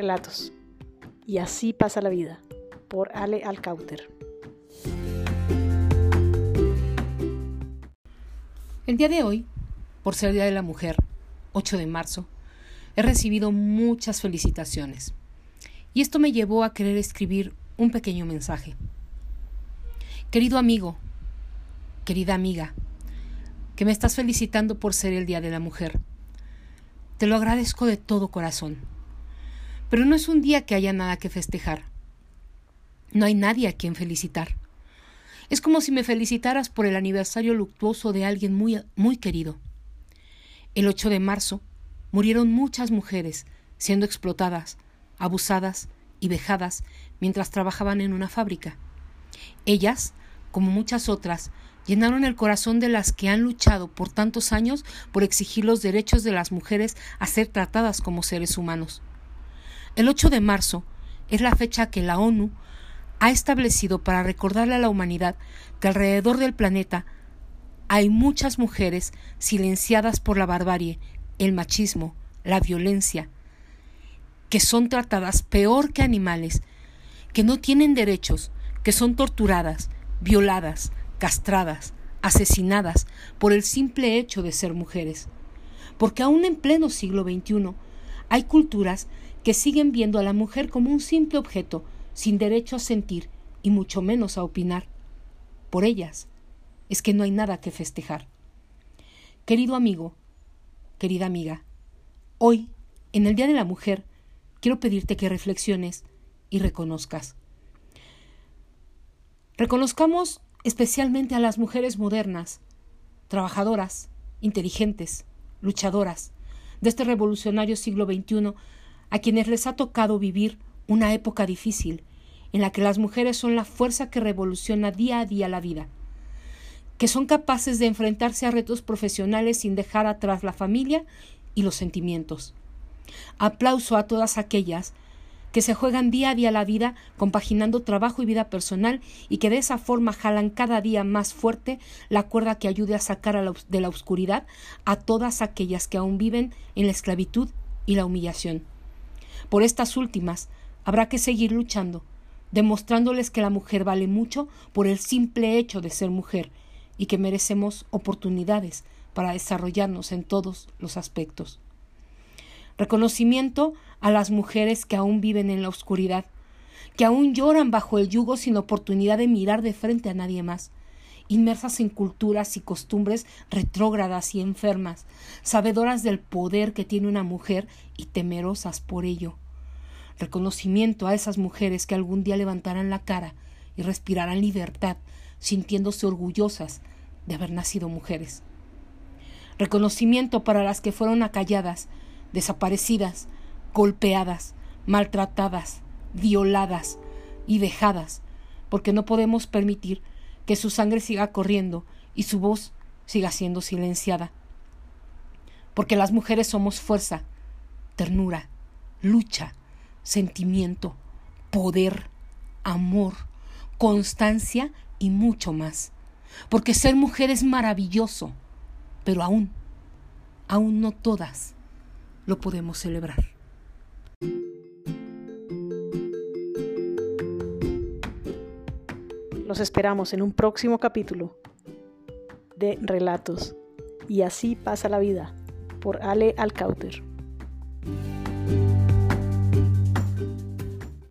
Relatos. Y así pasa la vida, por Ale Alcauter. El día de hoy, por ser Día de la Mujer, 8 de marzo, he recibido muchas felicitaciones. Y esto me llevó a querer escribir un pequeño mensaje. Querido amigo, querida amiga, que me estás felicitando por ser el Día de la Mujer. Te lo agradezco de todo corazón. Pero no es un día que haya nada que festejar. No hay nadie a quien felicitar. Es como si me felicitaras por el aniversario luctuoso de alguien muy, muy querido. El 8 de marzo murieron muchas mujeres siendo explotadas, abusadas y vejadas mientras trabajaban en una fábrica. Ellas, como muchas otras, llenaron el corazón de las que han luchado por tantos años por exigir los derechos de las mujeres a ser tratadas como seres humanos. El 8 de marzo es la fecha que la ONU ha establecido para recordarle a la humanidad que alrededor del planeta hay muchas mujeres silenciadas por la barbarie, el machismo, la violencia, que son tratadas peor que animales, que no tienen derechos, que son torturadas, violadas, castradas, asesinadas por el simple hecho de ser mujeres. Porque aún en pleno siglo XXI hay culturas que siguen viendo a la mujer como un simple objeto, sin derecho a sentir y mucho menos a opinar. Por ellas es que no hay nada que festejar. Querido amigo, querida amiga, hoy, en el Día de la Mujer, quiero pedirte que reflexiones y reconozcas. Reconozcamos especialmente a las mujeres modernas, trabajadoras, inteligentes, luchadoras, de este revolucionario siglo XXI a quienes les ha tocado vivir una época difícil, en la que las mujeres son la fuerza que revoluciona día a día la vida, que son capaces de enfrentarse a retos profesionales sin dejar atrás la familia y los sentimientos. Aplauso a todas aquellas que se juegan día a día la vida compaginando trabajo y vida personal y que de esa forma jalan cada día más fuerte la cuerda que ayude a sacar de la oscuridad a todas aquellas que aún viven en la esclavitud y la humillación. Por estas últimas habrá que seguir luchando, demostrándoles que la mujer vale mucho por el simple hecho de ser mujer y que merecemos oportunidades para desarrollarnos en todos los aspectos. Reconocimiento a las mujeres que aún viven en la oscuridad, que aún lloran bajo el yugo sin oportunidad de mirar de frente a nadie más, inmersas en culturas y costumbres retrógradas y enfermas, sabedoras del poder que tiene una mujer y temerosas por ello. Reconocimiento a esas mujeres que algún día levantarán la cara y respirarán libertad, sintiéndose orgullosas de haber nacido mujeres. Reconocimiento para las que fueron acalladas, desaparecidas, golpeadas, maltratadas, violadas y dejadas, porque no podemos permitir que su sangre siga corriendo y su voz siga siendo silenciada. Porque las mujeres somos fuerza, ternura, lucha, sentimiento, poder, amor, constancia y mucho más. Porque ser mujer es maravilloso, pero aún, aún no todas lo podemos celebrar. Los esperamos en un próximo capítulo de Relatos. Y así pasa la vida por Ale Alcauter.